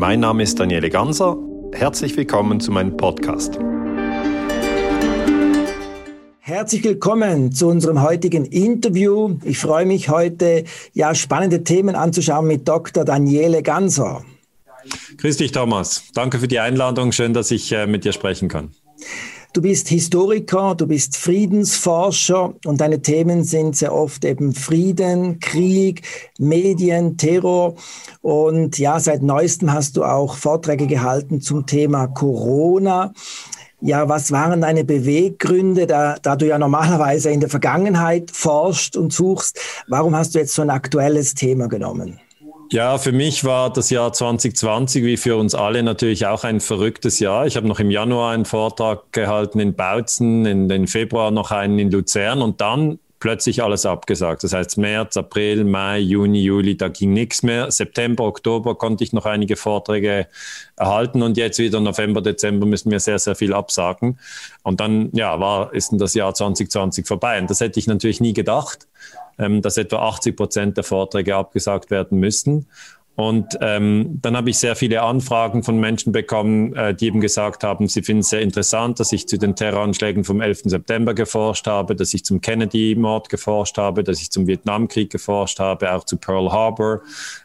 Mein Name ist Daniele Ganser. Herzlich willkommen zu meinem Podcast. Herzlich willkommen zu unserem heutigen Interview. Ich freue mich heute, ja, spannende Themen anzuschauen mit Dr. Daniele Ganser. Grüß dich, Thomas. Danke für die Einladung. Schön, dass ich äh, mit dir sprechen kann. Du bist Historiker, du bist Friedensforscher und deine Themen sind sehr oft eben Frieden, Krieg, Medien, Terror. Und ja, seit neuestem hast du auch Vorträge gehalten zum Thema Corona. Ja, was waren deine Beweggründe, da, da du ja normalerweise in der Vergangenheit forschst und suchst? Warum hast du jetzt so ein aktuelles Thema genommen? Ja, für mich war das Jahr 2020 wie für uns alle natürlich auch ein verrücktes Jahr. Ich habe noch im Januar einen Vortrag gehalten in Bautzen, in den Februar noch einen in Luzern und dann plötzlich alles abgesagt. Das heißt März, April, Mai, Juni, Juli, da ging nichts mehr. September, Oktober konnte ich noch einige Vorträge erhalten und jetzt wieder November, Dezember müssen wir sehr, sehr viel absagen. Und dann, ja, war, ist das Jahr 2020 vorbei. Und das hätte ich natürlich nie gedacht ähm, dass etwa 80 Prozent der Vorträge abgesagt werden müssen. Und ähm, dann habe ich sehr viele Anfragen von Menschen bekommen, äh, die eben gesagt haben, sie finden es sehr interessant, dass ich zu den Terroranschlägen vom 11. September geforscht habe, dass ich zum Kennedy-Mord geforscht habe, dass ich zum Vietnamkrieg geforscht habe, auch zu Pearl Harbor,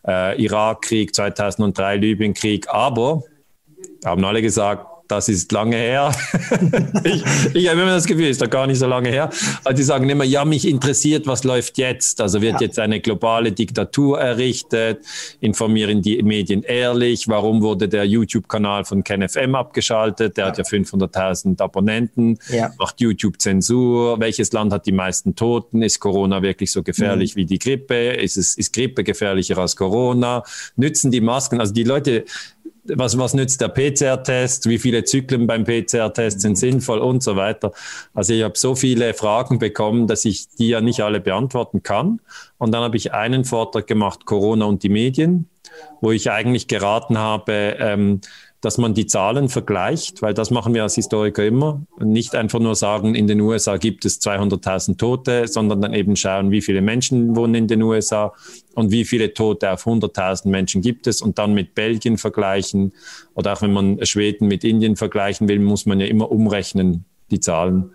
äh, Irakkrieg 2003, Libyenkrieg. Aber haben alle gesagt, das ist lange her. ich, ich habe immer das Gefühl, ist doch gar nicht so lange her. Aber die sagen immer, ja, mich interessiert, was läuft jetzt. Also wird ja. jetzt eine globale Diktatur errichtet? Informieren die Medien ehrlich? Warum wurde der YouTube-Kanal von KenFM abgeschaltet? Der ja. hat ja 500.000 Abonnenten. Ja. Macht YouTube Zensur? Welches Land hat die meisten Toten? Ist Corona wirklich so gefährlich mhm. wie die Grippe? Ist, es, ist Grippe gefährlicher als Corona? Nützen die Masken? Also die Leute was, was nützt der PCR-Test, wie viele Zyklen beim PCR-Test sind sinnvoll und so weiter. Also ich habe so viele Fragen bekommen, dass ich die ja nicht alle beantworten kann. Und dann habe ich einen Vortrag gemacht, Corona und die Medien, wo ich eigentlich geraten habe, ähm, dass man die Zahlen vergleicht, weil das machen wir als Historiker immer. Nicht einfach nur sagen, in den USA gibt es 200.000 Tote, sondern dann eben schauen, wie viele Menschen wohnen in den USA und wie viele Tote auf 100.000 Menschen gibt es und dann mit Belgien vergleichen. Oder auch wenn man Schweden mit Indien vergleichen will, muss man ja immer umrechnen, die Zahlen.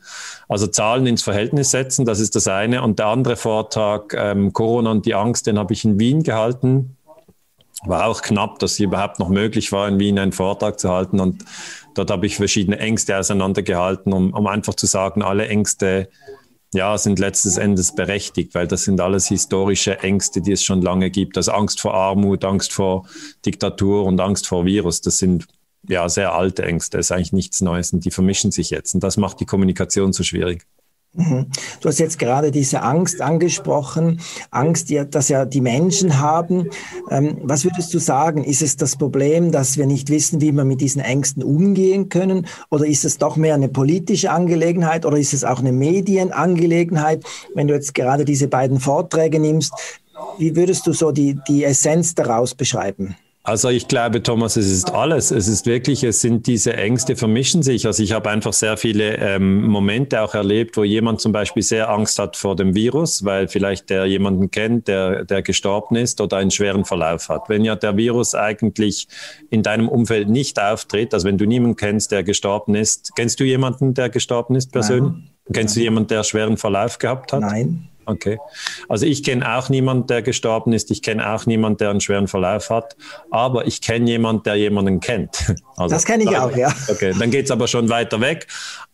Also Zahlen ins Verhältnis setzen, das ist das eine. Und der andere Vortrag, ähm, Corona und die Angst, den habe ich in Wien gehalten war auch knapp, dass es überhaupt noch möglich war, in Wien einen Vortrag zu halten. Und dort habe ich verschiedene Ängste auseinandergehalten, um, um einfach zu sagen, alle Ängste ja, sind letztes Endes berechtigt, weil das sind alles historische Ängste, die es schon lange gibt. Also Angst vor Armut, Angst vor Diktatur und Angst vor Virus, das sind ja sehr alte Ängste, das ist eigentlich nichts Neues und die vermischen sich jetzt. Und das macht die Kommunikation so schwierig. Mhm. Du hast jetzt gerade diese Angst angesprochen, Angst, dass ja die Menschen haben. Ähm, was würdest du sagen? Ist es das Problem, dass wir nicht wissen, wie wir mit diesen Ängsten umgehen können? Oder ist es doch mehr eine politische Angelegenheit? Oder ist es auch eine Medienangelegenheit? Wenn du jetzt gerade diese beiden Vorträge nimmst, wie würdest du so die, die Essenz daraus beschreiben? Also ich glaube, Thomas, es ist alles. Es ist wirklich, es sind diese Ängste vermischen sich. Also ich habe einfach sehr viele ähm, Momente auch erlebt, wo jemand zum Beispiel sehr Angst hat vor dem Virus, weil vielleicht der jemanden kennt, der, der gestorben ist oder einen schweren Verlauf hat. Wenn ja der Virus eigentlich in deinem Umfeld nicht auftritt, also wenn du niemanden kennst, der gestorben ist, kennst du jemanden, der gestorben ist persönlich? Nein. Kennst du jemanden, der schweren Verlauf gehabt hat? Nein. Okay. Also ich kenne auch niemanden, der gestorben ist. Ich kenne auch niemanden, der einen schweren Verlauf hat. Aber ich kenne jemanden, der jemanden kennt. Also, das kenne ich auch, ja. Okay, dann geht es aber schon weiter weg.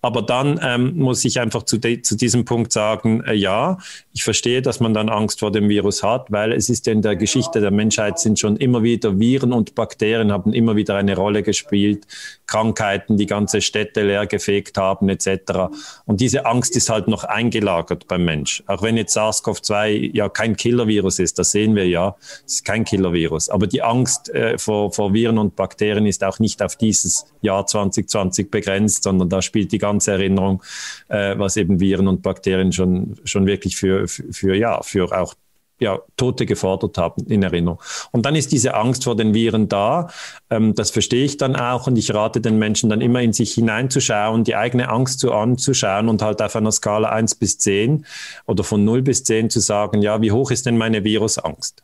Aber dann ähm, muss ich einfach zu, zu diesem Punkt sagen, äh, ja, ich verstehe, dass man dann Angst vor dem Virus hat, weil es ist ja in der Geschichte der Menschheit sind schon immer wieder Viren und Bakterien haben immer wieder eine Rolle gespielt. Krankheiten, die ganze Städte leergefegt haben, etc. Und diese Angst ist halt noch eingelagert beim Mensch. Auch wenn jetzt SARS-CoV-2 ja kein Killer-Virus ist, das sehen wir ja, es ist kein Killer-Virus. Aber die Angst äh, vor, vor Viren und Bakterien ist auch nicht auf dieses Jahr 2020 begrenzt, sondern da spielt die ganze Erinnerung, äh, was eben Viren und Bakterien schon, schon wirklich für, für, für, ja, für auch ja, Tote gefordert haben in Erinnerung. Und dann ist diese Angst vor den Viren da. Ähm, das verstehe ich dann auch und ich rate den Menschen dann immer in sich hineinzuschauen, die eigene Angst zu anzuschauen und halt auf einer Skala 1 bis 10 oder von 0 bis 10 zu sagen, ja, wie hoch ist denn meine Virusangst?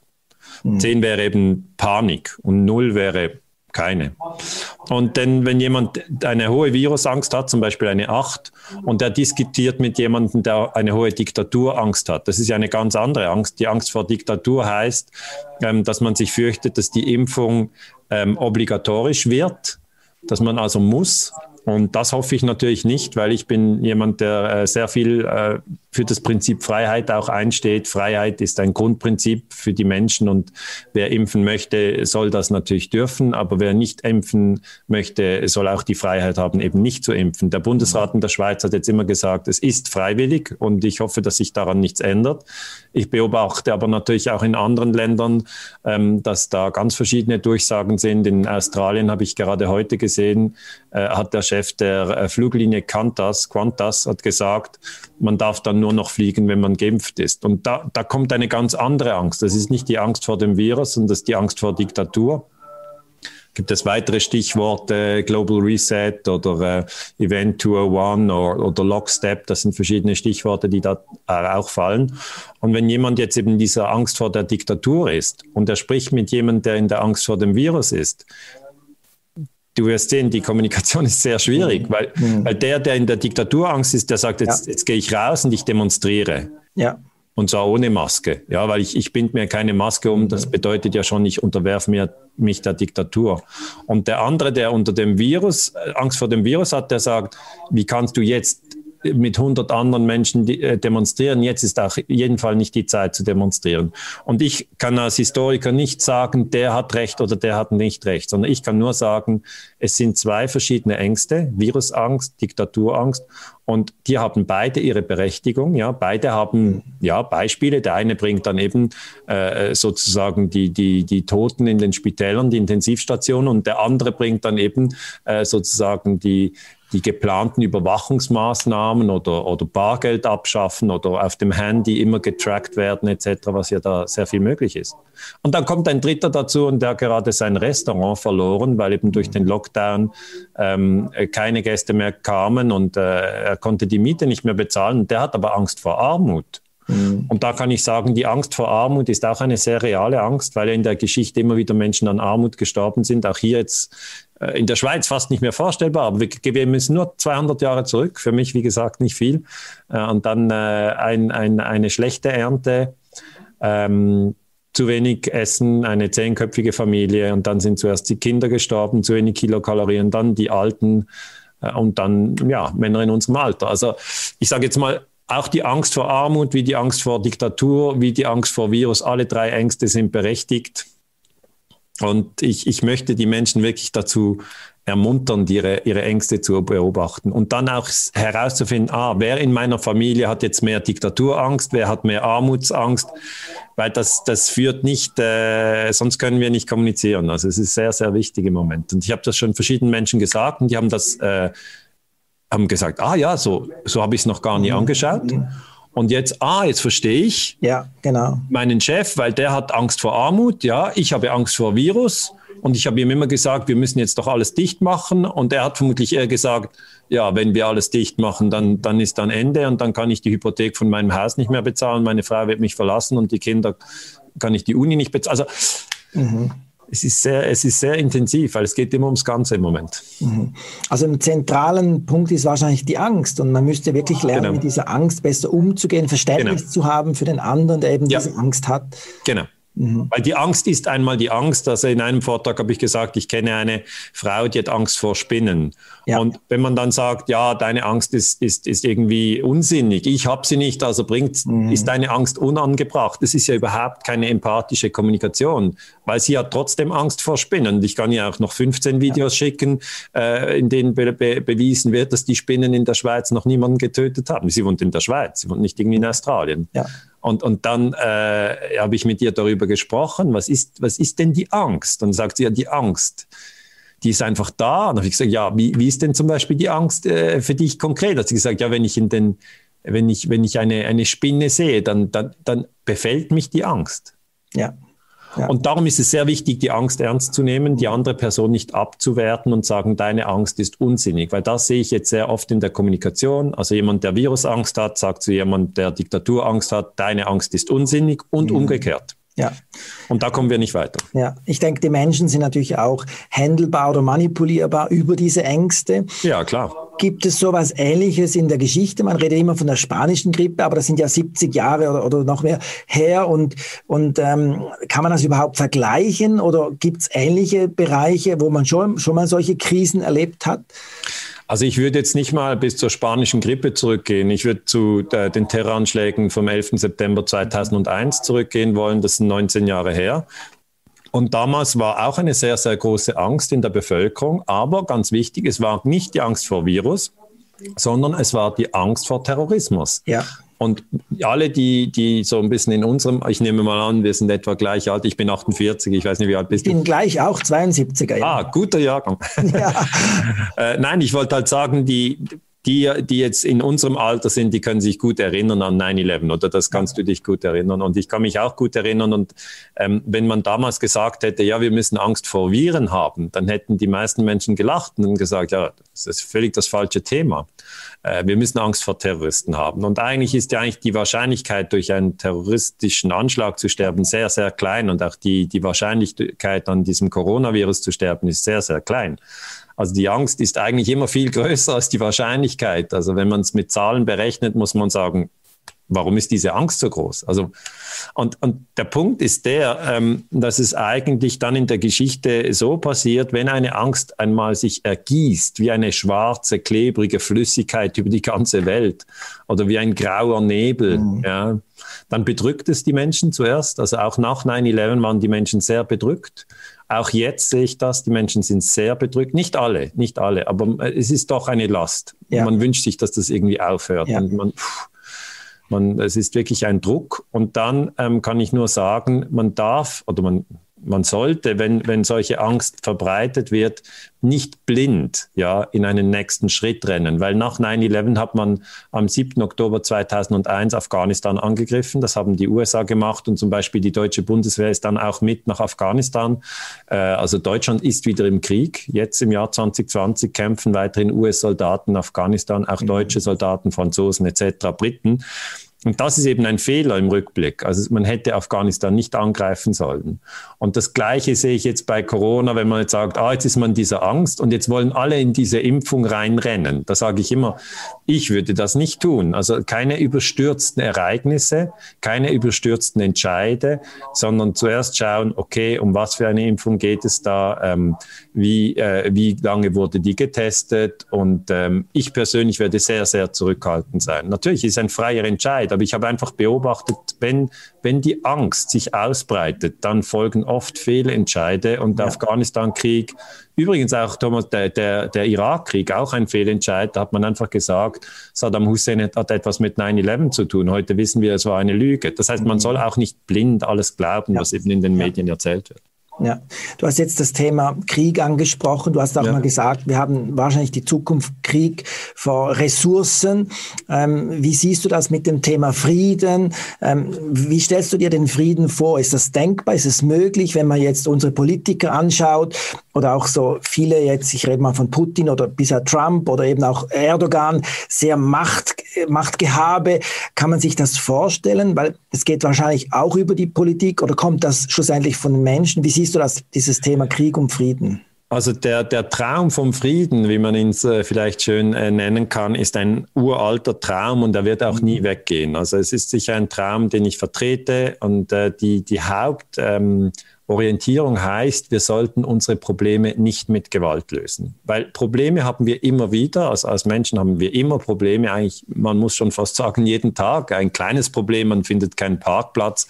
Mhm. 10 wäre eben Panik und 0 wäre Keine. Und denn, wenn jemand eine hohe Virusangst hat, zum Beispiel eine 8, und der diskutiert mit jemandem, der eine hohe Diktaturangst hat, das ist ja eine ganz andere Angst. Die Angst vor Diktatur heißt, ähm, dass man sich fürchtet, dass die Impfung ähm, obligatorisch wird, dass man also muss. Und das hoffe ich natürlich nicht, weil ich bin jemand, der äh, sehr viel äh, für das Prinzip Freiheit auch einsteht. Freiheit ist ein Grundprinzip für die Menschen und wer impfen möchte, soll das natürlich dürfen, aber wer nicht impfen möchte, soll auch die Freiheit haben, eben nicht zu impfen. Der Bundesrat in der Schweiz hat jetzt immer gesagt, es ist freiwillig und ich hoffe, dass sich daran nichts ändert. Ich beobachte aber natürlich auch in anderen Ländern, ähm, dass da ganz verschiedene Durchsagen sind. In Australien habe ich gerade heute gesehen, äh, hat der Chef der äh, Fluglinie Qantas, Qantas hat gesagt, man darf dann nur noch fliegen, wenn man geimpft ist. Und da, da kommt eine ganz andere Angst. Das ist nicht die Angst vor dem Virus, sondern das ist die Angst vor Diktatur. Gibt es weitere Stichworte, Global Reset oder äh, Event 201 oder, oder Lockstep? Das sind verschiedene Stichworte, die da auch fallen. Und wenn jemand jetzt eben dieser Angst vor der Diktatur ist und er spricht mit jemandem, der in der Angst vor dem Virus ist, du wirst sehen, die Kommunikation ist sehr schwierig, mhm. weil, mhm. weil der, der in der Diktaturangst ist, der sagt, jetzt, ja. jetzt gehe ich raus und ich demonstriere. Ja. Und zwar ohne Maske. Ja, weil ich, ich bind mir keine Maske um. Das mhm. bedeutet ja schon, ich unterwerfe mir, mich der Diktatur. Und der andere, der unter dem Virus, äh, Angst vor dem Virus hat, der sagt, wie kannst du jetzt mit 100 anderen Menschen äh, demonstrieren. Jetzt ist auch jeden Fall nicht die Zeit zu demonstrieren. Und ich kann als Historiker nicht sagen, der hat Recht oder der hat nicht Recht, sondern ich kann nur sagen, es sind zwei verschiedene Ängste, Virusangst, Diktaturangst. Und die haben beide ihre Berechtigung. Ja, beide haben ja Beispiele. Der eine bringt dann eben äh, sozusagen die, die, die Toten in den Spitälern, die Intensivstationen, und der andere bringt dann eben äh, sozusagen die, die geplanten Überwachungsmaßnahmen oder, oder Bargeld abschaffen oder auf dem Handy immer getrackt werden etc., was ja da sehr viel möglich ist. Und dann kommt ein Dritter dazu und der hat gerade sein Restaurant verloren, weil eben durch den Lockdown ähm, keine Gäste mehr kamen und äh, er konnte die Miete nicht mehr bezahlen. Der hat aber Angst vor Armut. Mhm. Und da kann ich sagen, die Angst vor Armut ist auch eine sehr reale Angst, weil in der Geschichte immer wieder Menschen an Armut gestorben sind. Auch hier jetzt in der Schweiz fast nicht mehr vorstellbar, aber wir, wir müssen nur 200 Jahre zurück. Für mich, wie gesagt, nicht viel. Äh, und dann äh, ein, ein, eine schlechte Ernte. Ähm, zu wenig Essen, eine zehnköpfige Familie und dann sind zuerst die Kinder gestorben, zu wenig Kilokalorien, dann die Alten und dann ja Männer in unserem Alter. Also ich sage jetzt mal, auch die Angst vor Armut, wie die Angst vor Diktatur, wie die Angst vor Virus, alle drei Ängste sind berechtigt. Und ich, ich möchte die Menschen wirklich dazu ermuntern, ihre, ihre Ängste zu beobachten und dann auch herauszufinden, ah, wer in meiner Familie hat jetzt mehr Diktaturangst, wer hat mehr Armutsangst, weil das, das führt nicht, äh, sonst können wir nicht kommunizieren. Also es ist sehr, sehr wichtig im Moment. Und ich habe das schon verschiedenen Menschen gesagt und die haben das, äh, haben gesagt, ah ja, so, so habe ich es noch gar nie mhm. angeschaut. Mhm. Und jetzt, ah, jetzt verstehe ich ja, genau. meinen Chef, weil der hat Angst vor Armut, ja, ich habe Angst vor Virus. Und ich habe ihm immer gesagt, wir müssen jetzt doch alles dicht machen. Und er hat vermutlich eher gesagt, ja, wenn wir alles dicht machen, dann, dann ist dann Ende und dann kann ich die Hypothek von meinem Haus nicht mehr bezahlen. Meine Frau wird mich verlassen und die Kinder kann ich die Uni nicht bezahlen. Also, mhm es ist sehr, es ist sehr intensiv, weil es geht immer ums Ganze im Moment. Mhm. Also ein zentralen Punkt ist wahrscheinlich die Angst und man müsste wirklich lernen, genau. mit dieser Angst besser umzugehen, Verständnis genau. zu haben für den anderen, der eben ja. diese Angst hat. Genau. Mhm. Weil die Angst ist einmal die Angst. Also in einem Vortrag habe ich gesagt, ich kenne eine Frau, die hat Angst vor Spinnen. Ja. Und wenn man dann sagt, ja, deine Angst ist, ist, ist irgendwie unsinnig, ich habe sie nicht, also bringt, mhm. ist deine Angst unangebracht. Das ist ja überhaupt keine empathische Kommunikation, weil sie hat trotzdem Angst vor Spinnen. Ich kann ihr auch noch 15 Videos ja. schicken, äh, in denen be be bewiesen wird, dass die Spinnen in der Schweiz noch niemanden getötet haben. Sie wohnt in der Schweiz, sie wohnt nicht irgendwie in Australien. Ja. Und, und dann äh, habe ich mit ihr darüber gesprochen, was ist, was ist denn die Angst? Und sagt sie, ja, die Angst, die ist einfach da. Und habe ich gesagt, ja, wie, wie ist denn zum Beispiel die Angst äh, für dich konkret? Hat sie gesagt, ja, wenn ich in den, wenn ich, wenn ich eine, eine Spinne sehe, dann, dann, dann befällt mich die Angst. Ja. Ja. Und darum ist es sehr wichtig, die Angst ernst zu nehmen, die andere Person nicht abzuwerten und sagen, deine Angst ist unsinnig, weil das sehe ich jetzt sehr oft in der Kommunikation. Also jemand, der Virusangst hat, sagt zu jemand, der Diktaturangst hat, deine Angst ist unsinnig und mhm. umgekehrt. Ja. Und da kommen wir nicht weiter. Ja, ich denke, die Menschen sind natürlich auch handelbar oder manipulierbar über diese Ängste. Ja, klar. Gibt es sowas Ähnliches in der Geschichte? Man redet immer von der spanischen Grippe, aber das sind ja 70 Jahre oder, oder noch mehr her. Und, und ähm, kann man das überhaupt vergleichen? Oder gibt es ähnliche Bereiche, wo man schon, schon mal solche Krisen erlebt hat? Also ich würde jetzt nicht mal bis zur spanischen Grippe zurückgehen. Ich würde zu äh, den Terroranschlägen vom 11. September 2001 zurückgehen wollen. Das sind 19 Jahre her. Und damals war auch eine sehr, sehr große Angst in der Bevölkerung. Aber ganz wichtig, es war nicht die Angst vor Virus, sondern es war die Angst vor Terrorismus. Ja. Und alle, die, die so ein bisschen in unserem, ich nehme mal an, wir sind etwa gleich alt, ich bin 48, ich weiß nicht, wie alt bist du? Ich bin gleich auch 72er. Ja. Ah, guter Jahrgang. Ja. äh, nein, ich wollte halt sagen, die, die, die jetzt in unserem Alter sind, die können sich gut erinnern an 9-11 oder das kannst du dich gut erinnern. Und ich kann mich auch gut erinnern. Und ähm, wenn man damals gesagt hätte, ja, wir müssen Angst vor Viren haben, dann hätten die meisten Menschen gelacht und gesagt, ja, das ist völlig das falsche Thema. Äh, wir müssen Angst vor Terroristen haben. Und eigentlich ist ja eigentlich die Wahrscheinlichkeit, durch einen terroristischen Anschlag zu sterben, sehr, sehr klein. Und auch die, die Wahrscheinlichkeit, an diesem Coronavirus zu sterben, ist sehr, sehr klein. Also die Angst ist eigentlich immer viel größer als die Wahrscheinlichkeit. Also wenn man es mit Zahlen berechnet, muss man sagen, warum ist diese Angst so groß? Also, und, und der Punkt ist der, ähm, dass es eigentlich dann in der Geschichte so passiert, wenn eine Angst einmal sich ergießt, wie eine schwarze, klebrige Flüssigkeit über die ganze Welt oder wie ein grauer Nebel, mhm. ja, dann bedrückt es die Menschen zuerst. Also auch nach 9-11 waren die Menschen sehr bedrückt. Auch jetzt sehe ich das, die Menschen sind sehr bedrückt. Nicht alle, nicht alle, aber es ist doch eine Last. Ja. Man wünscht sich, dass das irgendwie aufhört. Ja. Und man, man, es ist wirklich ein Druck. Und dann ähm, kann ich nur sagen, man darf oder man, man sollte, wenn, wenn solche Angst verbreitet wird, nicht blind ja, in einen nächsten Schritt rennen, weil nach 9-11 hat man am 7. Oktober 2001 Afghanistan angegriffen. Das haben die USA gemacht und zum Beispiel die deutsche Bundeswehr ist dann auch mit nach Afghanistan. Äh, also Deutschland ist wieder im Krieg. Jetzt im Jahr 2020 kämpfen weiterhin US-Soldaten in Afghanistan, auch mhm. deutsche Soldaten, Franzosen etc., Briten. Und das ist eben ein Fehler im Rückblick. Also man hätte Afghanistan nicht angreifen sollen. Und das Gleiche sehe ich jetzt bei Corona, wenn man jetzt sagt, ah, jetzt ist man dieser Angst und jetzt wollen alle in diese Impfung reinrennen. Da sage ich immer, ich würde das nicht tun. Also keine überstürzten Ereignisse, keine überstürzten Entscheide, sondern zuerst schauen, okay, um was für eine Impfung geht es da, ähm, wie, äh, wie lange wurde die getestet und ähm, ich persönlich werde sehr, sehr zurückhaltend sein. Natürlich ist ein freier Entscheid, aber ich habe einfach beobachtet, wenn, wenn die Angst sich ausbreitet, dann folgen oft Fehlentscheide und der ja. Afghanistan-Krieg Übrigens auch, Thomas, der, der, der Irakkrieg, auch ein Fehlentscheid. Da hat man einfach gesagt, Saddam Hussein hat etwas mit 9-11 zu tun. Heute wissen wir, es war eine Lüge. Das heißt, man soll auch nicht blind alles glauben, ja. was eben in den Medien erzählt wird. Ja, du hast jetzt das Thema Krieg angesprochen. Du hast auch ja. mal gesagt, wir haben wahrscheinlich die Zukunft Krieg vor Ressourcen. Ähm, wie siehst du das mit dem Thema Frieden? Ähm, wie stellst du dir den Frieden vor? Ist das denkbar? Ist es möglich, wenn man jetzt unsere Politiker anschaut oder auch so viele jetzt, ich rede mal von Putin oder bisher Trump oder eben auch Erdogan, sehr Macht, Machtgehabe. Kann man sich das vorstellen? Weil es geht wahrscheinlich auch über die Politik oder kommt das schlussendlich von den Menschen? Wie siehst du das, dieses Thema Krieg und Frieden? Also der, der Traum vom Frieden, wie man ihn äh, vielleicht schön äh, nennen kann, ist ein uralter Traum und er wird auch nie mhm. weggehen. Also es ist sicher ein Traum, den ich vertrete und äh, die, die Haupt... Ähm, Orientierung heißt, wir sollten unsere Probleme nicht mit Gewalt lösen. Weil Probleme haben wir immer wieder, also als Menschen haben wir immer Probleme, eigentlich, man muss schon fast sagen, jeden Tag. Ein kleines Problem, man findet keinen Parkplatz.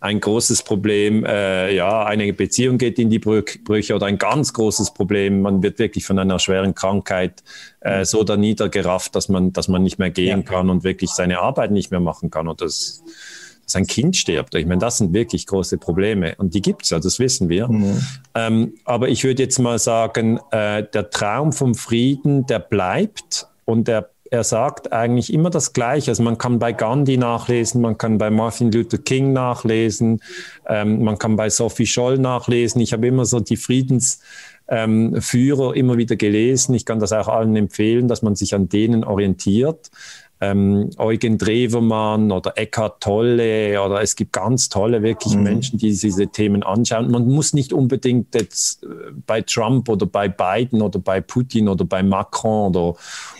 Ein großes Problem, äh, ja, eine Beziehung geht in die Brüche oder ein ganz großes Problem, man wird wirklich von einer schweren Krankheit äh, so da niedergerafft, dass man, dass man nicht mehr gehen ja. kann und wirklich seine Arbeit nicht mehr machen kann. Und das sein Kind stirbt. Ich meine, das sind wirklich große Probleme und die gibt es ja, das wissen wir. Mhm. Ähm, aber ich würde jetzt mal sagen, äh, der Traum vom Frieden, der bleibt und der er sagt eigentlich immer das Gleiche. Also man kann bei Gandhi nachlesen, man kann bei Martin Luther King nachlesen, ähm, man kann bei Sophie Scholl nachlesen. Ich habe immer so die Friedensführer ähm, immer wieder gelesen. Ich kann das auch allen empfehlen, dass man sich an denen orientiert. Ähm, Eugen Drewermann oder Eckhart Tolle oder es gibt ganz tolle wirklich mhm. Menschen, die diese Themen anschauen. Man muss nicht unbedingt jetzt äh, bei Trump oder bei Biden oder bei Putin oder bei Macron oder,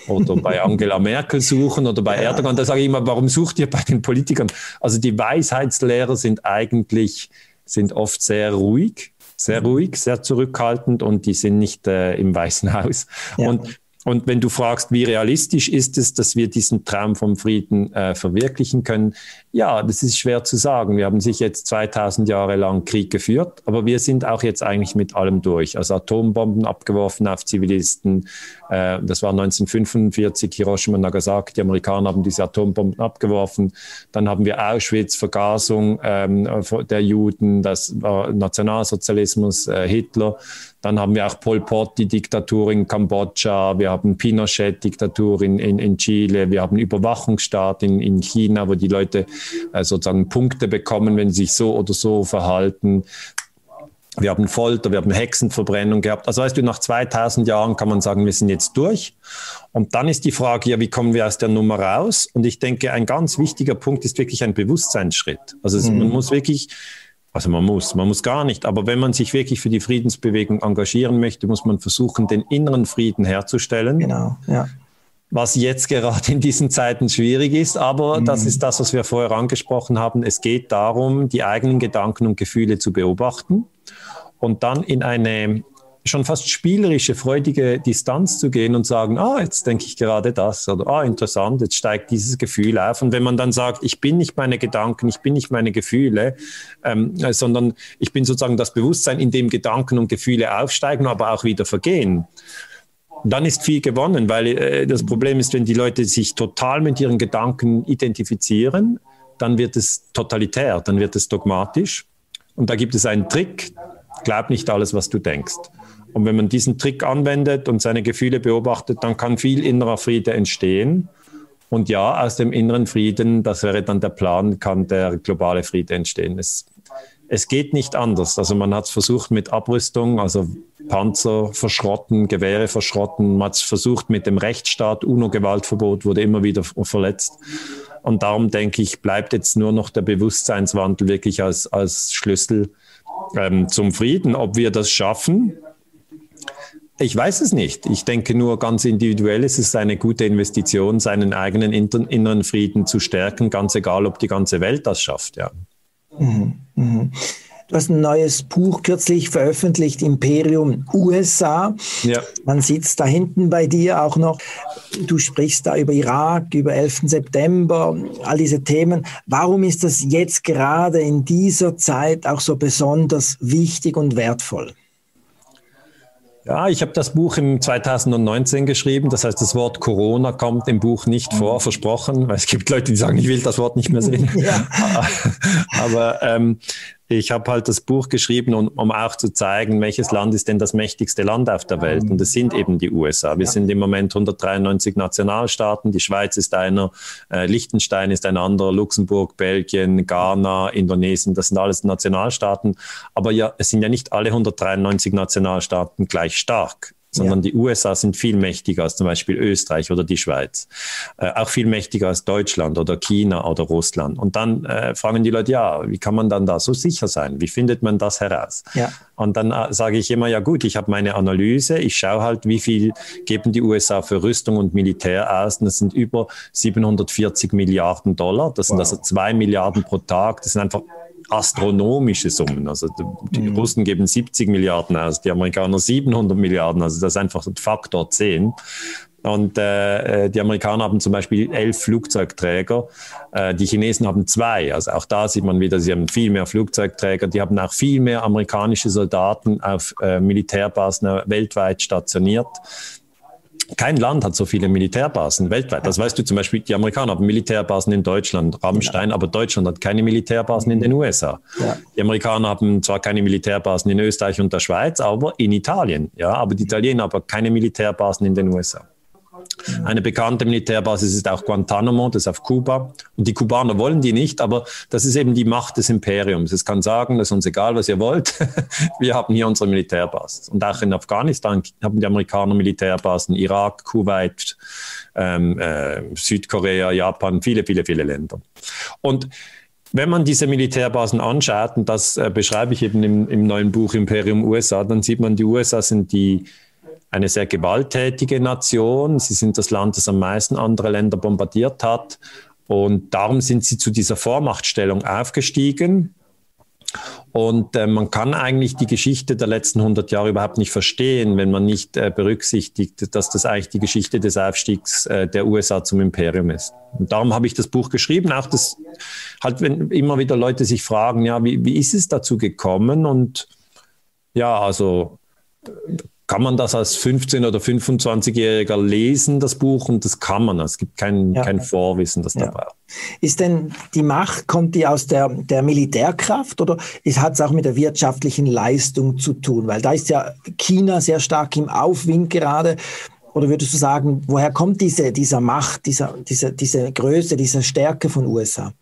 oder bei Angela Merkel suchen oder bei Erdogan. Da sage ich immer, warum sucht ihr bei den Politikern? Also die Weisheitslehrer sind eigentlich, sind oft sehr ruhig sehr ruhig, sehr zurückhaltend und die sind nicht äh, im Weißen Haus. Ja. Und und wenn du fragst, wie realistisch ist es, dass wir diesen Traum vom Frieden äh, verwirklichen können, ja, das ist schwer zu sagen. Wir haben sich jetzt 2000 Jahre lang Krieg geführt, aber wir sind auch jetzt eigentlich mit allem durch. Also Atombomben abgeworfen auf Zivilisten. Äh, das war 1945 Hiroshima und Nagasaki. Die Amerikaner haben diese Atombomben abgeworfen. Dann haben wir Auschwitz, Vergasung ähm, der Juden, das war Nationalsozialismus, äh, Hitler. Dann haben wir auch Pol Pot, die Diktatur in Kambodscha, wir haben Pinochet-Diktatur in, in, in Chile, wir haben Überwachungsstaat in, in China, wo die Leute äh, sozusagen Punkte bekommen, wenn sie sich so oder so verhalten. Wir haben Folter, wir haben Hexenverbrennung gehabt. Also weißt du, nach 2000 Jahren kann man sagen, wir sind jetzt durch. Und dann ist die Frage, ja, wie kommen wir aus der Nummer raus? Und ich denke, ein ganz wichtiger Punkt ist wirklich ein Bewusstseinsschritt. Also mhm. man muss wirklich also man muss, man muss gar nicht. Aber wenn man sich wirklich für die Friedensbewegung engagieren möchte, muss man versuchen, den inneren Frieden herzustellen. Genau, ja. Was jetzt gerade in diesen Zeiten schwierig ist, aber mhm. das ist das, was wir vorher angesprochen haben. Es geht darum, die eigenen Gedanken und Gefühle zu beobachten und dann in eine schon fast spielerische, freudige Distanz zu gehen und sagen, ah, jetzt denke ich gerade das oder ah, interessant, jetzt steigt dieses Gefühl auf. Und wenn man dann sagt, ich bin nicht meine Gedanken, ich bin nicht meine Gefühle, ähm, sondern ich bin sozusagen das Bewusstsein, in dem Gedanken und Gefühle aufsteigen, aber auch wieder vergehen dann ist viel gewonnen, weil äh, das Problem ist, wenn die Leute sich total mit ihren Gedanken identifizieren, dann wird es totalitär, dann wird es dogmatisch. Und da gibt es einen Trick, glaub nicht alles, was du denkst. Und wenn man diesen Trick anwendet und seine Gefühle beobachtet, dann kann viel innerer Friede entstehen. Und ja, aus dem inneren Frieden, das wäre dann der Plan, kann der globale Friede entstehen. Es, es geht nicht anders. Also man hat es versucht mit Abrüstung, also Panzer verschrotten, Gewehre verschrotten. Man hat es versucht mit dem Rechtsstaat, UNO-Gewaltverbot wurde immer wieder verletzt. Und darum denke ich, bleibt jetzt nur noch der Bewusstseinswandel wirklich als, als Schlüssel ähm, zum Frieden. Ob wir das schaffen, ich weiß es nicht. Ich denke nur ganz individuell ist es eine gute Investition, seinen eigenen inneren Frieden zu stärken, ganz egal, ob die ganze Welt das schafft. Ja. Mhm, mh. Du hast ein neues Buch kürzlich veröffentlicht, Imperium USA. Ja. Man sieht es da hinten bei dir auch noch. Du sprichst da über Irak, über 11. September, all diese Themen. Warum ist das jetzt gerade in dieser Zeit auch so besonders wichtig und wertvoll? Ja, ich habe das Buch im 2019 geschrieben. Das heißt, das Wort Corona kommt im Buch nicht vor, versprochen. Weil es gibt Leute, die sagen, ich will das Wort nicht mehr sehen. Ja. Aber ähm, ich habe halt das Buch geschrieben, um, um, auch zu zeigen, welches Land ist denn das mächtigste Land auf der Welt. Und das sind eben die USA. Wir ja. sind im Moment 193 Nationalstaaten. Die Schweiz ist einer, äh, Liechtenstein ist ein anderer, Luxemburg, Belgien, Ghana, Indonesien, das sind alles Nationalstaaten. Aber ja, es sind ja nicht alle 193 Nationalstaaten gleich stark sondern ja. die USA sind viel mächtiger als zum Beispiel Österreich oder die Schweiz. Äh, auch viel mächtiger als Deutschland oder China oder Russland. Und dann äh, fragen die Leute, ja, wie kann man dann da so sicher sein? Wie findet man das heraus? Ja. Und dann äh, sage ich immer, ja gut, ich habe meine Analyse, ich schaue halt, wie viel geben die USA für Rüstung und Militär aus. Und das sind über 740 Milliarden Dollar. Das wow. sind also zwei Milliarden pro Tag. Das sind einfach astronomische Summen. Also die mhm. Russen geben 70 Milliarden aus, die Amerikaner 700 Milliarden. Also das ist einfach ein Faktor 10. Und äh, äh, die Amerikaner haben zum Beispiel elf Flugzeugträger, äh, die Chinesen haben zwei. Also auch da sieht man wieder, sie haben viel mehr Flugzeugträger, die haben auch viel mehr amerikanische Soldaten auf äh, Militärbasen weltweit stationiert. Kein Land hat so viele Militärbasen weltweit. Das weißt du zum Beispiel, die Amerikaner haben Militärbasen in Deutschland, Rammstein, ja. aber Deutschland hat keine Militärbasen in den USA. Ja. Die Amerikaner haben zwar keine Militärbasen in Österreich und der Schweiz, aber in Italien. Ja, aber die Italiener haben keine Militärbasen in den USA. Eine bekannte Militärbasis ist auch Guantanamo, das ist auf Kuba. Und die Kubaner wollen die nicht, aber das ist eben die Macht des Imperiums. Es kann sagen, das ist uns egal, was ihr wollt. Wir haben hier unsere Militärbasis. Und auch in Afghanistan haben die Amerikaner Militärbasen, Irak, Kuwait, ähm, äh, Südkorea, Japan, viele, viele, viele Länder. Und wenn man diese Militärbasen anschaut, und das äh, beschreibe ich eben im, im neuen Buch Imperium USA, dann sieht man, die USA sind die eine sehr gewalttätige Nation. Sie sind das Land, das am meisten andere Länder bombardiert hat. Und darum sind sie zu dieser Vormachtstellung aufgestiegen. Und äh, man kann eigentlich die Geschichte der letzten 100 Jahre überhaupt nicht verstehen, wenn man nicht äh, berücksichtigt, dass das eigentlich die Geschichte des Aufstiegs äh, der USA zum Imperium ist. Und darum habe ich das Buch geschrieben, auch das, halt, wenn immer wieder Leute sich fragen, ja, wie, wie ist es dazu gekommen? Und ja, also kann man das als 15- oder 25-Jähriger lesen, das Buch? Und das kann man. Es gibt kein, ja. kein Vorwissen, das ja. da braucht. Ist denn die Macht, kommt die aus der, der Militärkraft oder hat es auch mit der wirtschaftlichen Leistung zu tun? Weil da ist ja China sehr stark im Aufwind gerade. Oder würdest du sagen, woher kommt diese, dieser Macht, dieser, diese, diese Größe, diese Stärke von USA?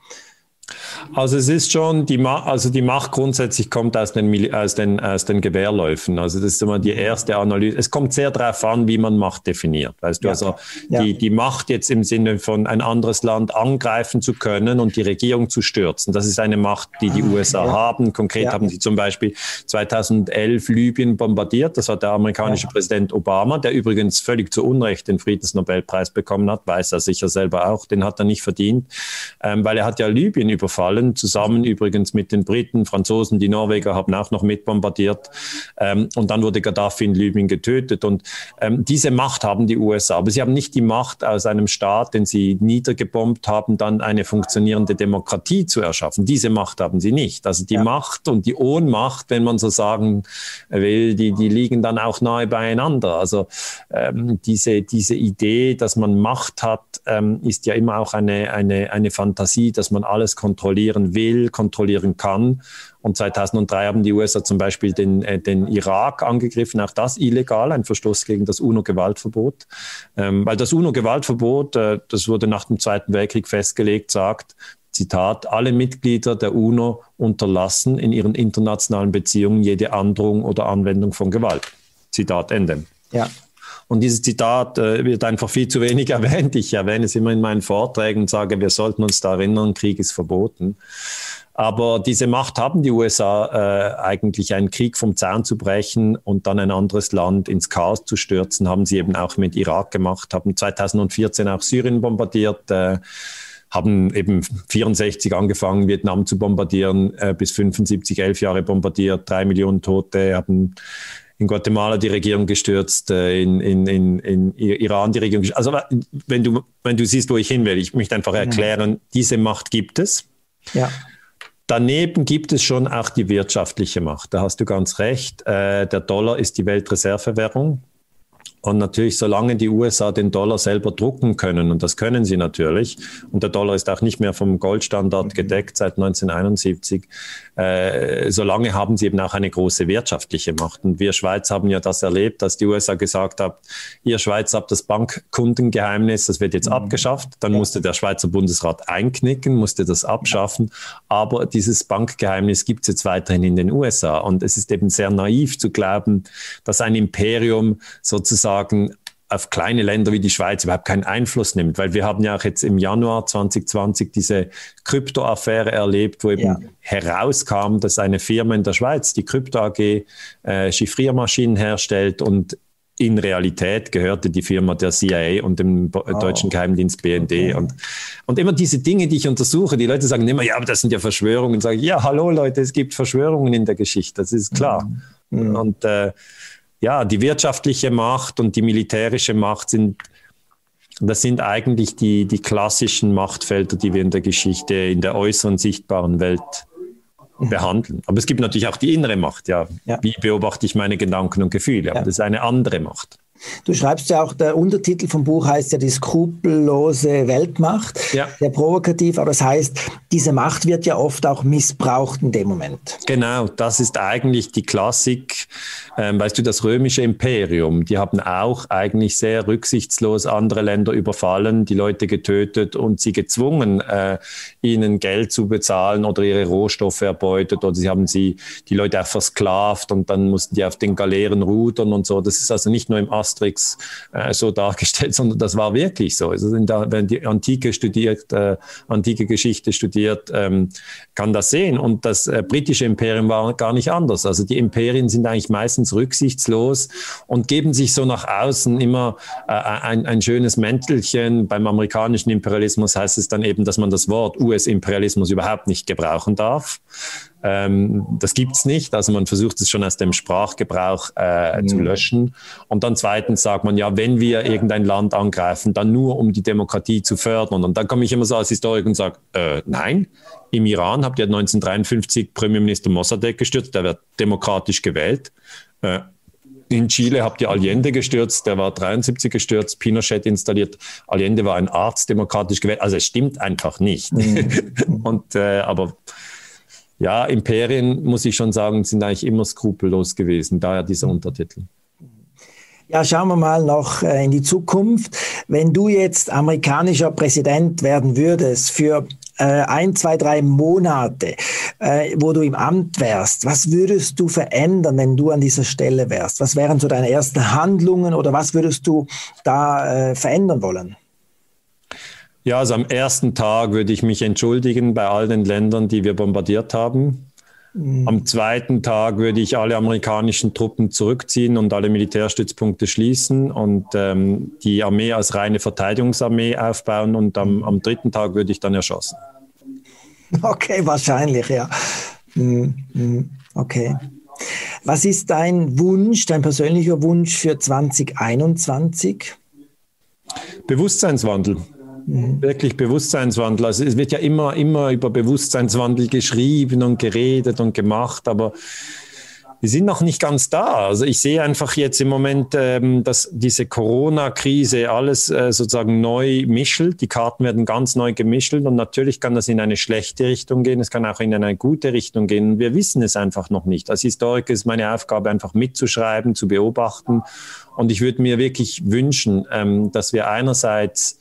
Also es ist schon, die, Ma also die Macht grundsätzlich kommt aus den, aus, den, aus den Gewehrläufen. Also das ist immer die erste Analyse. Es kommt sehr darauf an, wie man Macht definiert. Weißt du, ja. also ja. die, die Macht jetzt im Sinne von ein anderes Land angreifen zu können und die Regierung zu stürzen. Das ist eine Macht, die die USA ja. haben. Konkret haben sie zum Beispiel 2011 Libyen bombardiert. Das hat der amerikanische Präsident Obama, der übrigens völlig zu Unrecht den Friedensnobelpreis bekommen hat, weiß er sicher selber auch. Den hat er nicht verdient, ähm, weil er hat ja Libyen überfallen, zusammen übrigens mit den Briten, Franzosen, die Norweger haben auch noch mitbombardiert. Ähm, und dann wurde Gaddafi in Libyen getötet. Und ähm, diese Macht haben die USA. Aber sie haben nicht die Macht, aus einem Staat, den sie niedergebombt haben, dann eine funktionierende Demokratie zu erschaffen. Diese Macht haben sie nicht. Also die ja. Macht und die Ohnmacht, wenn man so sagen will, die, die liegen dann auch nahe beieinander. Also ähm, diese, diese Idee, dass man Macht hat, ähm, ist ja immer auch eine, eine, eine Fantasie, dass man alles kontrollieren will, kontrollieren kann. Und 2003 haben die USA zum Beispiel den, äh, den Irak angegriffen, auch das illegal, ein Verstoß gegen das UNO-Gewaltverbot. Ähm, weil das UNO-Gewaltverbot, äh, das wurde nach dem Zweiten Weltkrieg festgelegt, sagt, Zitat, alle Mitglieder der UNO unterlassen in ihren internationalen Beziehungen jede Androhung oder Anwendung von Gewalt. Zitat Ende. Ja. Und dieses Zitat äh, wird einfach viel zu wenig erwähnt. Ich erwähne es immer in meinen Vorträgen und sage, wir sollten uns da erinnern, Krieg ist verboten. Aber diese Macht haben die USA äh, eigentlich, einen Krieg vom Zaun zu brechen und dann ein anderes Land ins Chaos zu stürzen, haben sie eben auch mit Irak gemacht, haben 2014 auch Syrien bombardiert. Äh, haben eben 64 angefangen, Vietnam zu bombardieren, äh, bis 75, elf Jahre bombardiert, drei Millionen Tote, haben in Guatemala die Regierung gestürzt, äh, in, in, in, in Iran die Regierung gestürzt. Also wenn du, wenn du siehst, wo ich hin will, ich möchte einfach erklären, ja. diese Macht gibt es. Ja. Daneben gibt es schon auch die wirtschaftliche Macht. Da hast du ganz recht. Äh, der Dollar ist die Weltreservewährung. Und natürlich, solange die USA den Dollar selber drucken können, und das können sie natürlich, und der Dollar ist auch nicht mehr vom Goldstandard gedeckt seit 1971, äh, solange haben sie eben auch eine große wirtschaftliche Macht. Und wir Schweiz haben ja das erlebt, dass die USA gesagt hat, ihr Schweiz habt das Bankkundengeheimnis, das wird jetzt mhm. abgeschafft. Dann ja. musste der Schweizer Bundesrat einknicken, musste das abschaffen. Aber dieses Bankgeheimnis gibt es jetzt weiterhin in den USA. Und es ist eben sehr naiv zu glauben, dass ein Imperium sozusagen sozusagen auf kleine Länder wie die Schweiz überhaupt keinen Einfluss nimmt, weil wir haben ja auch jetzt im Januar 2020 diese Krypto-Affäre erlebt, wo eben ja. herauskam, dass eine Firma in der Schweiz, die Krypto AG, äh, Chiffriermaschinen herstellt und in Realität gehörte die Firma der CIA und dem oh. deutschen Geheimdienst BND. Okay. Und, und immer diese Dinge, die ich untersuche, die Leute sagen immer, ja, aber das sind ja Verschwörungen. Sage ich, ja, hallo Leute, es gibt Verschwörungen in der Geschichte, das ist klar. Mhm. Und äh, ja, die wirtschaftliche Macht und die militärische Macht sind, das sind eigentlich die, die klassischen Machtfelder, die wir in der Geschichte, in der äußeren sichtbaren Welt mhm. behandeln. Aber es gibt natürlich auch die innere Macht, ja. ja. Wie beobachte ich meine Gedanken und Gefühle? Aber ja. das ist eine andere Macht. Du schreibst ja auch, der Untertitel vom Buch heißt ja die skrupellose Weltmacht. Ja. Sehr provokativ, aber das heißt, diese Macht wird ja oft auch missbraucht in dem Moment. Genau, das ist eigentlich die Klassik. Ähm, weißt du, das römische Imperium, die haben auch eigentlich sehr rücksichtslos andere Länder überfallen, die Leute getötet und sie gezwungen, äh, ihnen Geld zu bezahlen oder ihre Rohstoffe erbeutet oder sie haben sie, die Leute auch versklavt und dann mussten die auf den Galeeren rudern und so. Das ist also nicht nur im Asterix äh, so dargestellt, sondern das war wirklich so. Also wenn die Antike studiert, äh, antike Geschichte studiert, ähm, kann das sehen. Und das äh, britische Imperium war gar nicht anders. Also die Imperien sind eigentlich meistens rücksichtslos und geben sich so nach außen immer äh, ein, ein schönes Mäntelchen. Beim amerikanischen Imperialismus heißt es dann eben, dass man das Wort US-Imperialismus überhaupt nicht gebrauchen darf. Ähm, das gibt's nicht. Also man versucht es schon aus dem Sprachgebrauch äh, mhm. zu löschen. Und dann zweitens sagt man, ja, wenn wir irgendein Land angreifen, dann nur um die Demokratie zu fördern. Und dann komme ich immer so als Historiker und sage, äh, nein, im Iran habt ihr 1953 Premierminister Mossadegh gestürzt, der wird demokratisch gewählt. Äh, in Chile habt ihr Allende gestürzt, der war 73 gestürzt, Pinochet installiert. Allende war ein Arzt demokratisch gewählt. Also es stimmt einfach nicht. Mhm. und äh, aber ja, Imperien, muss ich schon sagen, sind eigentlich immer skrupellos gewesen, daher dieser Untertitel. Ja, schauen wir mal noch äh, in die Zukunft. Wenn du jetzt amerikanischer Präsident werden würdest für äh, ein, zwei, drei Monate, äh, wo du im Amt wärst, was würdest du verändern, wenn du an dieser Stelle wärst? Was wären so deine ersten Handlungen oder was würdest du da verändern wollen? Ja, also am ersten Tag würde ich mich entschuldigen bei all den Ländern, die wir bombardiert haben. Mhm. Am zweiten Tag würde ich alle amerikanischen Truppen zurückziehen und alle Militärstützpunkte schließen und ähm, die Armee als reine Verteidigungsarmee aufbauen. Und am, am, dritten Tag würde ich dann erschossen. Okay, wahrscheinlich, ja. Mhm, mhm, okay. Was ist dein Wunsch, dein persönlicher Wunsch für 2021? Bewusstseinswandel. Mhm. Wirklich Bewusstseinswandel. Also es wird ja immer, immer über Bewusstseinswandel geschrieben und geredet und gemacht, aber wir sind noch nicht ganz da. Also ich sehe einfach jetzt im Moment, ähm, dass diese Corona-Krise alles äh, sozusagen neu mischelt. Die Karten werden ganz neu gemischelt und natürlich kann das in eine schlechte Richtung gehen. Es kann auch in eine gute Richtung gehen. Wir wissen es einfach noch nicht. Als Historiker ist meine Aufgabe einfach mitzuschreiben, zu beobachten. Und ich würde mir wirklich wünschen, ähm, dass wir einerseits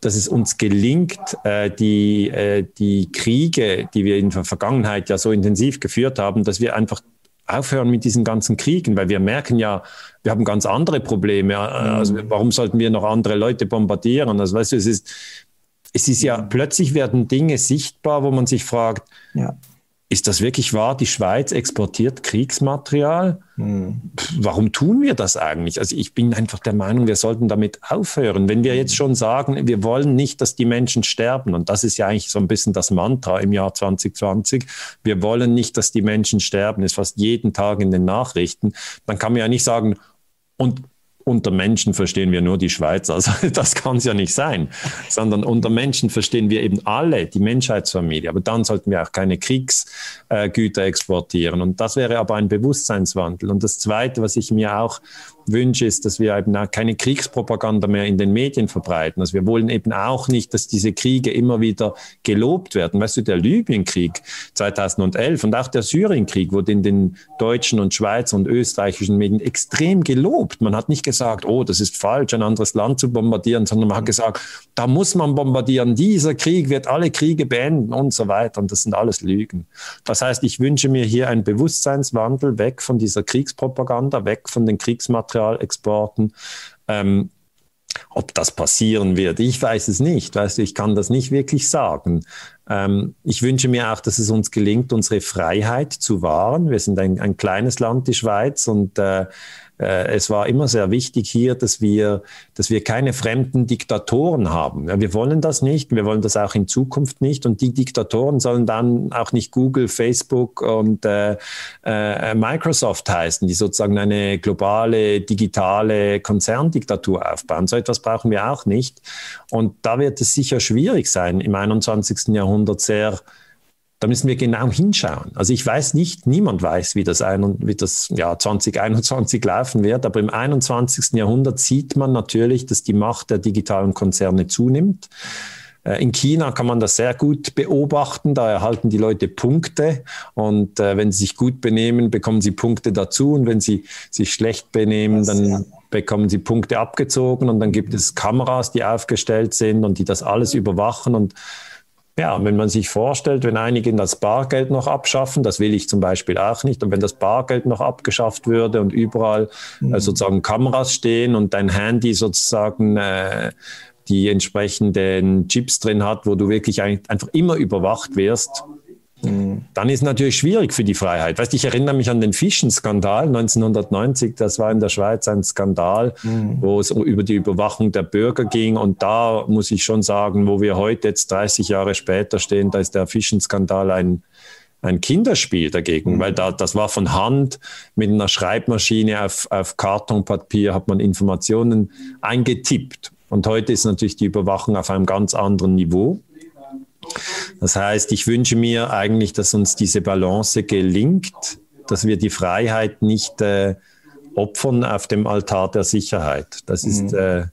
dass es uns gelingt, äh, die, äh, die Kriege, die wir in der Vergangenheit ja so intensiv geführt haben, dass wir einfach aufhören mit diesen ganzen Kriegen, weil wir merken ja, wir haben ganz andere Probleme. Äh, also mhm. warum sollten wir noch andere Leute bombardieren? Also weißt du, es ist, es ist ja, plötzlich werden Dinge sichtbar, wo man sich fragt, ja ist das wirklich wahr? Die Schweiz exportiert Kriegsmaterial? Hm. Warum tun wir das eigentlich? Also ich bin einfach der Meinung, wir sollten damit aufhören. Wenn wir jetzt schon sagen, wir wollen nicht, dass die Menschen sterben, und das ist ja eigentlich so ein bisschen das Mantra im Jahr 2020, wir wollen nicht, dass die Menschen sterben, ist fast jeden Tag in den Nachrichten, dann kann man ja nicht sagen, und unter Menschen verstehen wir nur die Schweiz. Also das kann es ja nicht sein, sondern unter Menschen verstehen wir eben alle, die Menschheitsfamilie. Aber dann sollten wir auch keine Kriegsgüter exportieren. Und das wäre aber ein Bewusstseinswandel. Und das Zweite, was ich mir auch wünsche, ist, dass wir eben auch keine Kriegspropaganda mehr in den Medien verbreiten. Also wir wollen eben auch nicht, dass diese Kriege immer wieder gelobt werden. Weißt du, der Libyenkrieg 2011 und auch der Syrienkrieg wurde in den deutschen und Schweizer und österreichischen Medien extrem gelobt. Man hat nicht gesagt, oh, das ist falsch, ein anderes Land zu bombardieren, sondern man hat gesagt, da muss man bombardieren. Dieser Krieg wird alle Kriege beenden und so weiter. Und das sind alles Lügen. Das heißt, ich wünsche mir hier einen Bewusstseinswandel weg von dieser Kriegspropaganda, weg von den Kriegsmaterialien Rohmaterialexporten. Ähm, ob das passieren wird, ich weiß es nicht. Weißt du, ich kann das nicht wirklich sagen. Ähm, ich wünsche mir auch, dass es uns gelingt, unsere Freiheit zu wahren. Wir sind ein, ein kleines Land, die Schweiz, und äh, äh, es war immer sehr wichtig hier, dass wir, dass wir keine fremden Diktatoren haben. Wir wollen das nicht, wir wollen das auch in Zukunft nicht. Und die Diktatoren sollen dann auch nicht Google, Facebook und äh, äh, Microsoft heißen, die sozusagen eine globale digitale Konzerndiktatur aufbauen. So etwas brauchen wir auch nicht. Und da wird es sicher schwierig sein, im 21. Jahrhundert sehr da müssen wir genau hinschauen. Also ich weiß nicht, niemand weiß, wie das, ein, wie das ja, 2021 laufen wird, aber im 21. Jahrhundert sieht man natürlich, dass die Macht der digitalen Konzerne zunimmt. Äh, in China kann man das sehr gut beobachten. Da erhalten die Leute Punkte und äh, wenn sie sich gut benehmen, bekommen sie Punkte dazu und wenn sie sich schlecht benehmen, dann bekommen sie Punkte abgezogen und dann gibt es Kameras, die aufgestellt sind und die das alles überwachen und ja, wenn man sich vorstellt, wenn einige das Bargeld noch abschaffen, das will ich zum Beispiel auch nicht, und wenn das Bargeld noch abgeschafft würde und überall mhm. äh, sozusagen Kameras stehen und dein Handy sozusagen äh, die entsprechenden Chips drin hat, wo du wirklich einfach immer überwacht wirst, dann ist natürlich schwierig für die Freiheit. Weißt, ich erinnere mich an den Fischenskandal 1990. Das war in der Schweiz ein Skandal, mhm. wo es über die Überwachung der Bürger ging. Und da muss ich schon sagen, wo wir heute jetzt 30 Jahre später stehen, da ist der Fischenskandal ein, ein Kinderspiel dagegen, mhm. weil da, das war von Hand mit einer Schreibmaschine auf, auf Kartonpapier hat man Informationen eingetippt. Und heute ist natürlich die Überwachung auf einem ganz anderen Niveau. Das heißt, ich wünsche mir eigentlich, dass uns diese Balance gelingt, dass wir die Freiheit nicht äh, opfern auf dem Altar der Sicherheit. Das ist, mhm. äh,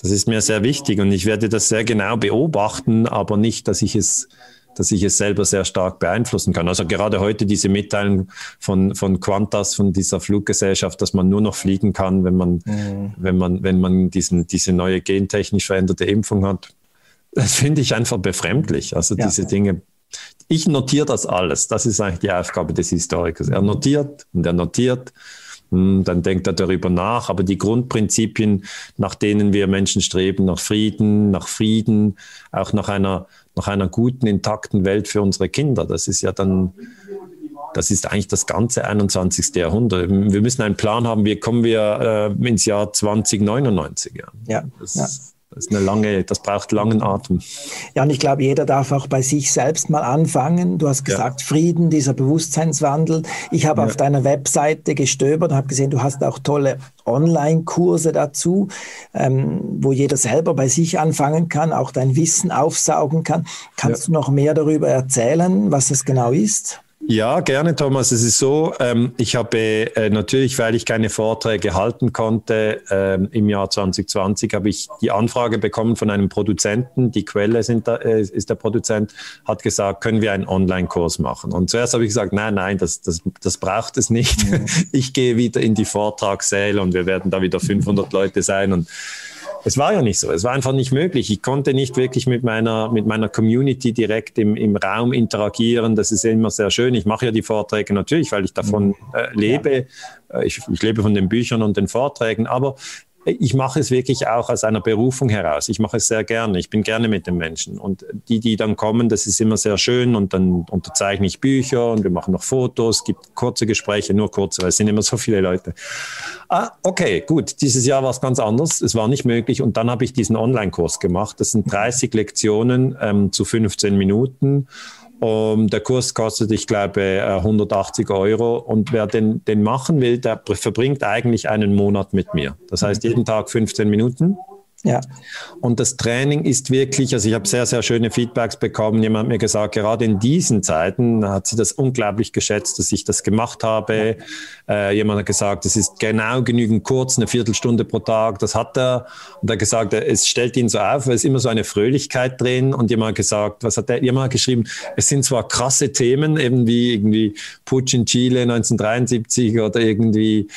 das ist mir sehr wichtig und ich werde das sehr genau beobachten, aber nicht, dass ich es dass ich es selber sehr stark beeinflussen kann. Also gerade heute diese Mitteilung von, von Qantas, von dieser Fluggesellschaft, dass man nur noch fliegen kann, wenn man, mhm. wenn man, wenn man diesen, diese neue gentechnisch veränderte Impfung hat. Das finde ich einfach befremdlich. Also ja. diese Dinge. Ich notiere das alles. Das ist eigentlich die Aufgabe des Historikers. Er notiert und er notiert. Hm, dann denkt er darüber nach. Aber die Grundprinzipien, nach denen wir Menschen streben, nach Frieden, nach Frieden, auch nach einer nach einer guten, intakten Welt für unsere Kinder. Das ist ja dann, das ist eigentlich das ganze 21. Jahrhundert. Wir müssen einen Plan haben, wie kommen wir äh, ins Jahr 2099. Ja, ja, das, ja. Das, ist eine lange, das braucht langen Atem. Ja, und ich glaube, jeder darf auch bei sich selbst mal anfangen. Du hast gesagt, ja. Frieden, dieser Bewusstseinswandel. Ich habe ja. auf deiner Webseite gestöbert und habe gesehen, du hast auch tolle Online-Kurse dazu, ähm, wo jeder selber bei sich anfangen kann, auch dein Wissen aufsaugen kann. Kannst ja. du noch mehr darüber erzählen, was es genau ist? Ja, gerne, Thomas. Es ist so, ähm, ich habe äh, natürlich, weil ich keine Vorträge halten konnte, ähm, im Jahr 2020 habe ich die Anfrage bekommen von einem Produzenten. Die Quelle sind da, äh, ist der Produzent, hat gesagt, können wir einen Online-Kurs machen? Und zuerst habe ich gesagt, nein, nein, das, das, das braucht es nicht. Mhm. Ich gehe wieder in die Vortragssäle und wir werden da wieder 500 Leute sein und es war ja nicht so. Es war einfach nicht möglich. Ich konnte nicht wirklich mit meiner, mit meiner Community direkt im, im Raum interagieren. Das ist immer sehr schön. Ich mache ja die Vorträge natürlich, weil ich davon mhm. äh, lebe. Ja. Äh, ich, ich lebe von den Büchern und den Vorträgen. Aber ich mache es wirklich auch aus einer Berufung heraus. Ich mache es sehr gerne. Ich bin gerne mit den Menschen. Und die, die dann kommen, das ist immer sehr schön. Und dann unterzeichne ich Bücher und wir machen noch Fotos, gibt kurze Gespräche, nur kurze, weil es sind immer so viele Leute. Ah, okay, gut. Dieses Jahr war es ganz anders. Es war nicht möglich. Und dann habe ich diesen Online-Kurs gemacht. Das sind 30 Lektionen ähm, zu 15 Minuten. Um, der Kurs kostet, ich glaube, 180 äh, Euro. Und wer den, den machen will, der verbringt eigentlich einen Monat mit mir. Das heißt, jeden Tag 15 Minuten. Ja. Und das Training ist wirklich, also ich habe sehr, sehr schöne Feedbacks bekommen. Jemand hat mir gesagt, gerade in diesen Zeiten hat sie das unglaublich geschätzt, dass ich das gemacht habe. Äh, jemand hat gesagt, es ist genau genügend kurz, eine Viertelstunde pro Tag. Das hat er. Und er hat gesagt, es stellt ihn so auf, weil es immer so eine Fröhlichkeit drin. Und jemand hat gesagt, was hat er? Jemand hat geschrieben, es sind zwar krasse Themen, eben wie irgendwie Putsch in Chile 1973 oder irgendwie,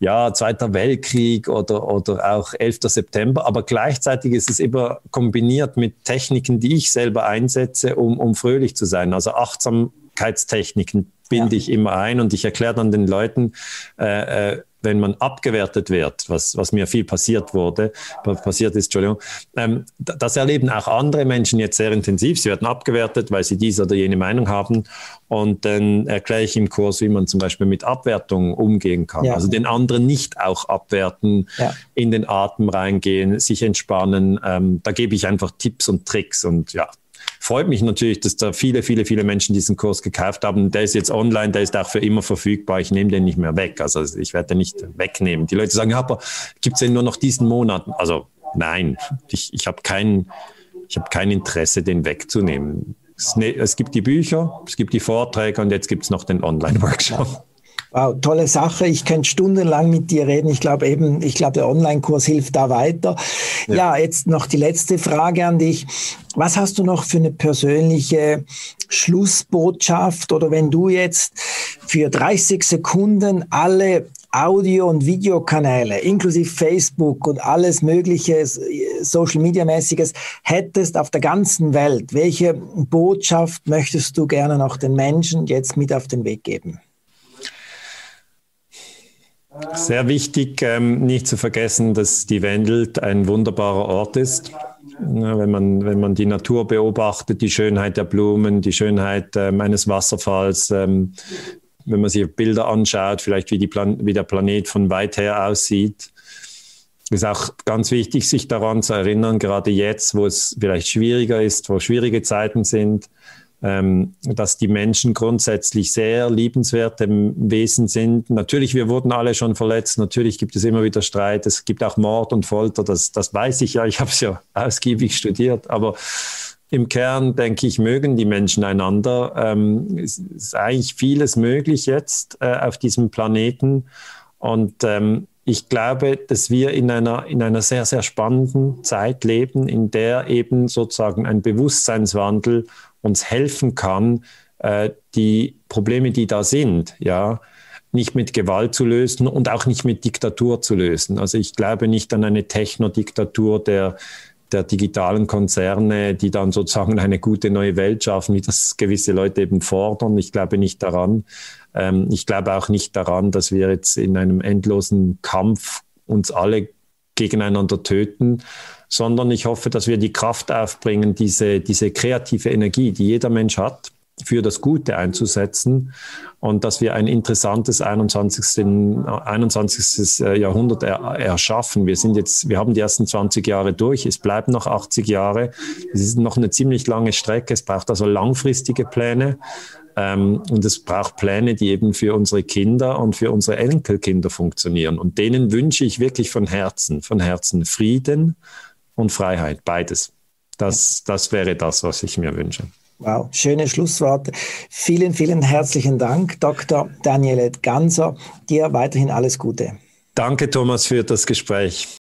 ja, Zweiter Weltkrieg oder, oder auch 11. September, aber gleichzeitig ist es immer kombiniert mit Techniken, die ich selber einsetze, um, um fröhlich zu sein. Also Achtsamkeitstechniken binde ja. ich immer ein und ich erkläre dann den Leuten, äh, äh, wenn man abgewertet wird, was, was mir viel passiert wurde, passiert ist, Entschuldigung, ähm, das erleben auch andere Menschen jetzt sehr intensiv. Sie werden abgewertet, weil sie diese oder jene Meinung haben. Und dann erkläre ich im Kurs, wie man zum Beispiel mit Abwertung umgehen kann. Ja. Also den anderen nicht auch abwerten, ja. in den Atem reingehen, sich entspannen. Ähm, da gebe ich einfach Tipps und Tricks und ja, freut mich natürlich, dass da viele, viele, viele Menschen diesen Kurs gekauft haben. Der ist jetzt online, der ist auch für immer verfügbar. Ich nehme den nicht mehr weg. Also ich werde den nicht wegnehmen. Die Leute sagen, ja, aber gibt es den nur noch diesen Monat? Also nein, ich, ich habe kein, ich kein Interesse, den wegzunehmen. Ne, es gibt die Bücher, es gibt die Vorträge und jetzt gibt es noch den Online-Workshop. Wow, tolle Sache. Ich könnte stundenlang mit dir reden. Ich glaube eben, ich glaube, der Online-Kurs hilft da weiter. Ja. ja, jetzt noch die letzte Frage an dich. Was hast du noch für eine persönliche Schlussbotschaft oder wenn du jetzt für 30 Sekunden alle Audio- und Videokanäle, inklusive Facebook und alles mögliche Social Media mäßiges hättest auf der ganzen Welt, welche Botschaft möchtest du gerne noch den Menschen jetzt mit auf den Weg geben? Sehr wichtig, ähm, nicht zu vergessen, dass die Wendelt ein wunderbarer Ort ist. wenn, man, wenn man die Natur beobachtet, die Schönheit der Blumen, die Schönheit ähm, eines Wasserfalls, ähm, wenn man sich Bilder anschaut, vielleicht wie, die Plan wie der Planet von weit her aussieht. Ist auch ganz wichtig, sich daran zu erinnern, gerade jetzt, wo es vielleicht schwieriger ist, wo schwierige Zeiten sind, dass die Menschen grundsätzlich sehr liebenswerte Wesen sind. Natürlich, wir wurden alle schon verletzt, natürlich gibt es immer wieder Streit, es gibt auch Mord und Folter, das, das weiß ich ja, ich habe es ja ausgiebig studiert, aber im Kern, denke ich, mögen die Menschen einander. Ähm, es ist eigentlich vieles möglich jetzt äh, auf diesem Planeten. Und ähm, ich glaube, dass wir in einer, in einer sehr, sehr spannenden Zeit leben, in der eben sozusagen ein Bewusstseinswandel uns helfen kann, äh, die Probleme, die da sind, ja, nicht mit Gewalt zu lösen und auch nicht mit Diktatur zu lösen. Also ich glaube nicht an eine Technodiktatur der der digitalen Konzerne, die dann sozusagen eine gute neue Welt schaffen, wie das gewisse Leute eben fordern. Ich glaube nicht daran. Ähm, ich glaube auch nicht daran, dass wir jetzt in einem endlosen Kampf uns alle gegeneinander töten, sondern ich hoffe, dass wir die Kraft aufbringen, diese, diese kreative Energie, die jeder Mensch hat, für das Gute einzusetzen und dass wir ein interessantes 21. 21. Äh, Jahrhundert er, erschaffen. Wir sind jetzt, wir haben die ersten 20 Jahre durch, es bleiben noch 80 Jahre. Es ist noch eine ziemlich lange Strecke, es braucht also langfristige Pläne. Ähm, und es braucht Pläne, die eben für unsere Kinder und für unsere Enkelkinder funktionieren. Und denen wünsche ich wirklich von Herzen, von Herzen Frieden und Freiheit, beides. Das, das wäre das, was ich mir wünsche. Wow, schöne Schlussworte. Vielen, vielen herzlichen Dank, Dr. Daniele Ganser. Dir weiterhin alles Gute. Danke, Thomas, für das Gespräch.